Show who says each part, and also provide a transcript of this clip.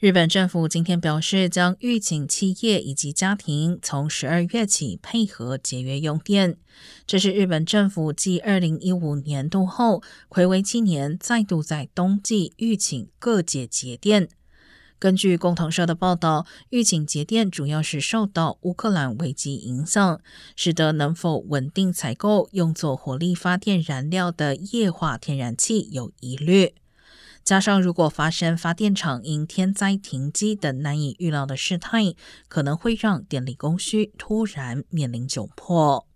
Speaker 1: 日本政府今天表示，将预警企业以及家庭从十二月起配合节约用电。这是日本政府继二零一五年度后，暌违七年再度在冬季预警各界节电。根据共同社的报道，预警节电主要是受到乌克兰危机影响，使得能否稳定采购用作火力发电燃料的液化天然气有疑虑。加上，如果发生发电厂因天灾停机等难以预料的事态，可能会让电力供需突然面临窘迫。